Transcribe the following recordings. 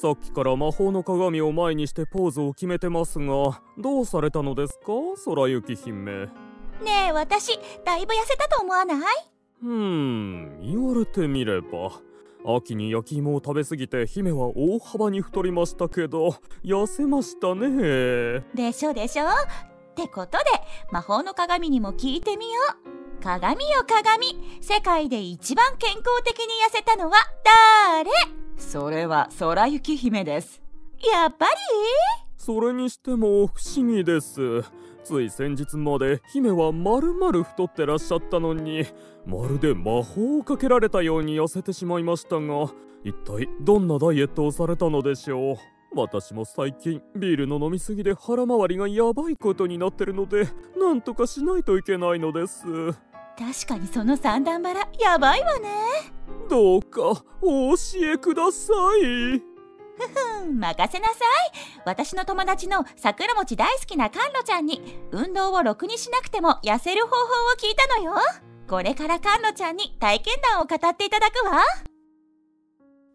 さっきから魔法の鏡を前にしてポーズを決めてますがどうされたのですか？空雪姫。ねえ私だいぶ痩せたと思わない？うーん言われてみれば。秋に焼き芋を食べ過ぎて姫は大幅に太りましたけど痩せましたね。でしょでしょ。ってことで魔法の鏡にも聞いてみよう鏡よ鏡。世界で一番健康的に痩せたのは誰？それは空雪姫です。やっぱり？それにしても不思議です。つい先日まで姫はまるまる太ってらっしゃったのにまるで魔法をかけられたように痩せてしまいましたが一体どんなダイエットをされたのでしょう？私も最近ビールの飲みすぎで腹回りがやばいことになってるのでなんとかしないといけないのです確かにその三段バラやばいわね。どうかお教えください。うん任せなさい。私の友達の桜餅大好きなカンロちゃんに運動をろくにしなくても痩せる方法を聞いたのよ。これからカンロちゃんに体験談を語っていただくわ。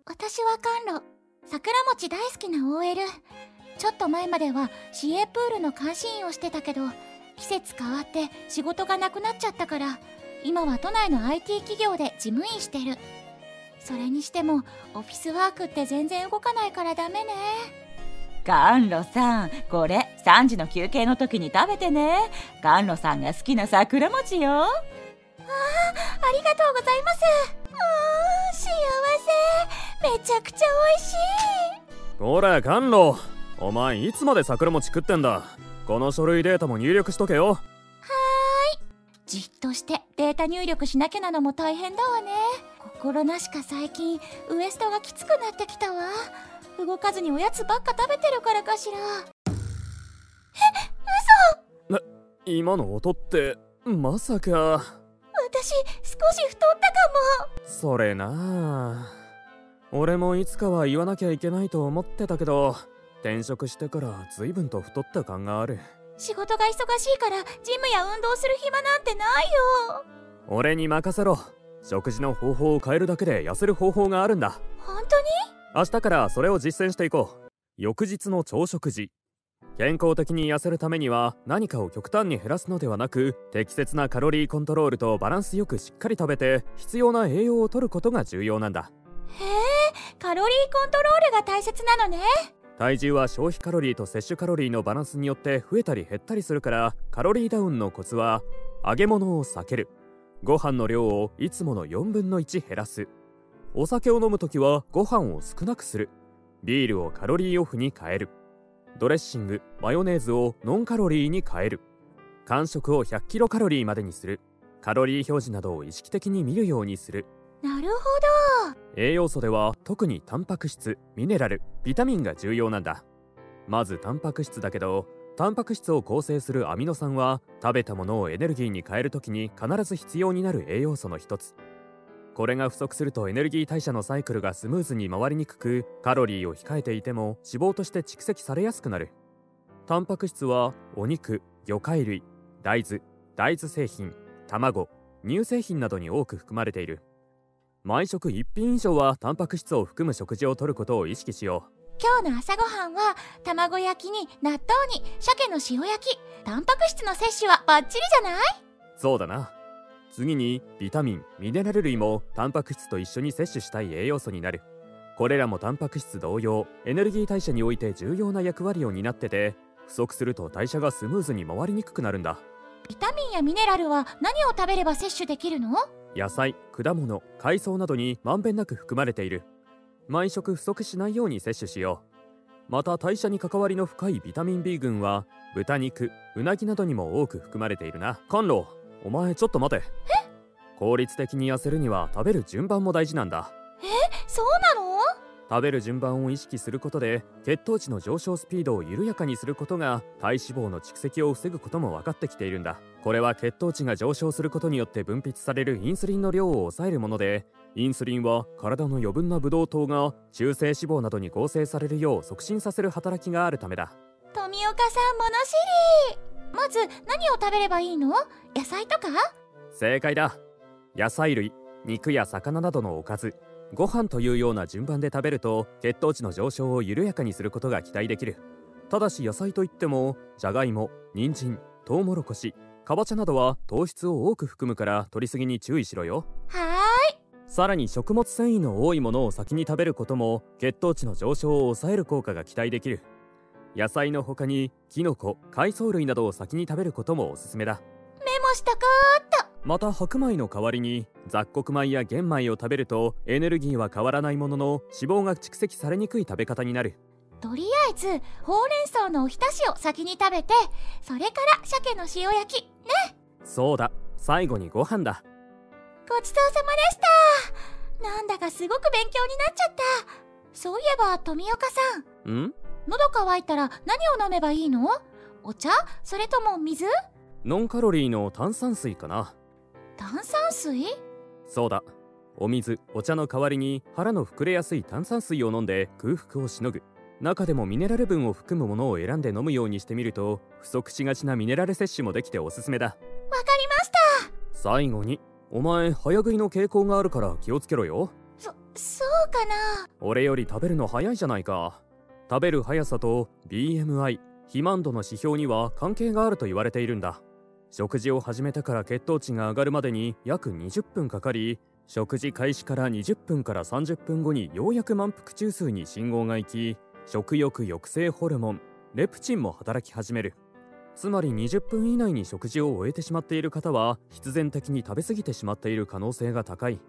私はカンロ桜餅大好きな OL ちょっと前までは市営プールの監視員をしてたけど季節変わって仕事がなくなっちゃったから今は都内の IT 企業で事務員してる。それにしてもオフィスワークって全然動かないからダメね。甘露さんこれ3時の休憩の時に食べてね。甘露さんが好きな桜餅よ。ありがとうございます。うーん幸せ。めちゃくちゃ美味しい。ほら甘露お前いつまで桜餅食ってんだ？この書類データも入力しとけよ。じっとしてデータ入力しなきゃなのも大変だわね。心なしか最近ウエストがきつくなってきたわ。動かずにおやつばっか食べてるからかしら。今の音ってまさか。私少し太ったかも。それなあ。俺もいつかは言わなきゃいけないと思ってたけど転職してから随分と太った感がある。仕事が忙しいからジムや運動する暇なんてないよ。俺に任せろ。食事の方法を変えるだけで痩せる方法があるんだ。本当に？明日からそれを実践していこう。翌日の朝食時。健康的に痩せるためには何かを極端に減らすのではなく適切なカロリーコントロールとバランスよくしっかり食べて必要な栄養を摂ることが重要なんだ。へえカロリーコントロールが大切なのね体重は消費カロリーと摂取カロリーのバランスによって増えたり減ったりするからカロリーダウンのコツは揚げ物を避ける。ご飯の量をいつもの4分の1減らす。お酒を飲むときはご飯を少なくする。ビールをカロリーオフに変える。ドレッシングマヨネーズをノンカロリーに変える。間食を100キロカロリーまでにする。カロリー表示などを意識的に見るようにする。なるほど。栄養素では特にタンパク質ミネラルビタミンが重要なんだ。まずタンパク質だけどタンパク質を構成するアミノ酸は食べたものをエネルギーに変えるときに必ず必要になる栄養素の一つ。これが不足するとエネルギー代謝のサイクルがスムーズに回りにくくカロリーを控えていても脂肪として蓄積されやすくなる。タンパク質はお肉魚介類大豆大豆製品卵乳製品などに多く含まれている。毎食1品以上はタンパク質を含む食事をとることを意識しよ今日の朝ごはんは卵焼きに納豆に鮭の塩焼き。タンパク質の摂取はバッチリじゃない？うそうだな。次にビタミンミネラル類もタンパク質と一緒に摂取したい栄養素になる。これらもタンパク質同様エネルギー代謝において重要な役割を担ってて不足すると代謝がスムーズに回りにくくなるんだ。ビタミンやミネラルは何を食べれば摂取できるの？野菜果物海藻などにまんべんなく含まれている。毎食不足しないように摂取しよう。また代謝に関わりの深いビタミン B 群は豚肉うなぎなどにも多く含まれているな。甘露お前ちょっと待て。効率的に痩せるには食べる順番も大事なんだ。そうなの？食べる順番を意識することで血糖値の上昇スピードを緩やかにすることが体脂肪の蓄積を防ぐことも分かってきているんだ。これは血糖値が上昇することによって分泌されるインスリンの量を抑えるものでインスリンは体の余分なブドウ糖が中性脂肪などに合成されるよう促進させる働きがあるためだ。富岡さん物知り。まず何を食べればいいの？野菜とか？正解だ。野菜類肉や魚などのおかずご飯というような順番で食べると血糖値の上昇を緩やかにすることが期待できる。ただし野菜といってもじゃがいも人参トウモロコシかぼちゃなどは糖質を多く含むから摂りすぎに注意しろよ。はーい。さらに食物繊維の多いものを先に食べることも血糖値の上昇を抑える効果が期待できる。野菜の他にキノコ海藻類などを先に食べることもおすすめだ。メモしたかまた白米の代わりに雑穀米や玄米を食べるとエネルギーは変わらないものの脂肪が蓄積されにくい食べ方になる。とりあえずほうれん草のおひたしを先に食べてそれから鮭の塩焼きそうだ。最後にご飯だ。ごちそうさまでした。なんだかすごく勉強になっちゃった。そういえば富岡さん。ん？喉乾いたら何を飲めばいいの？お茶？それとも水？ノンカロリーの炭酸水かな炭酸水？そうだ。お水お茶の代わりに腹の膨れやすい炭酸水を飲んで空腹をしのぐ。中でもミネラル分を含むものを選んで飲むようにしてみると不足しがちなミネラル摂取もできておすすめだ。わかりました。最後にお前早食いの傾向があるから気をつけろよ。そそうかな。俺より食べるの早いじゃないか。食べる速さと BMI 肥満度の指標には関係があると言われているんだ食事を始めてから血糖値が上がるまでに約20分かかり食事開始から20分から30分後にようやく満腹中枢に信号が行き食欲抑制ホルモンレプチンも働き始める。つまり20分以内に食事を終えてしまっている方は必然的に食べ過ぎてしまっている可能性が高い。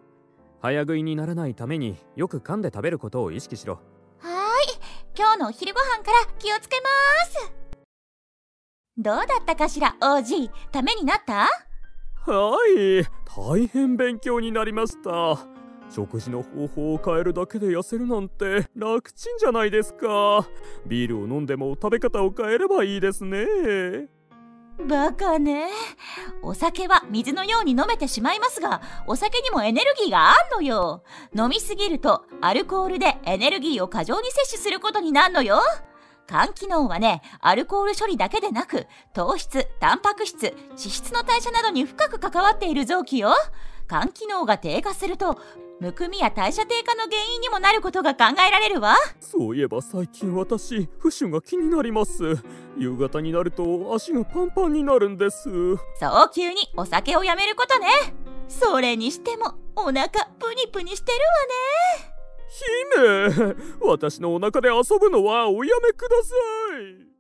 早食いにならないためによく噛んで食べることを意識しろ。はーい。今日のお昼ご飯から気をつけます。どうだったかしら王子。ためになった？はい。大変勉強になりました。食事の方法を変えるだけで痩せるなんて楽ちんじゃないですか。ビールを飲んでも食べ方を変えればいいですね。バカね。お酒は水のように飲めてしまいますがお酒にもエネルギーがあんのよ。飲みすぎるとアルコールでエネルギーを過剰に摂取することになるのよ肝機能はねアルコール処理だけでなく糖質タンパク質脂質の代謝などに深く関わっている臓器よ。肝機能が低下するとむくみや代謝低下の原因にもなることが考えられるわ。そういえば最近私浮腫が気になります。夕方になると足がパンパンになるんです。早急にお酒をやめることね。それにしてもお腹プニプニしてるわね姫 私のお腹で遊ぶのはおやめください。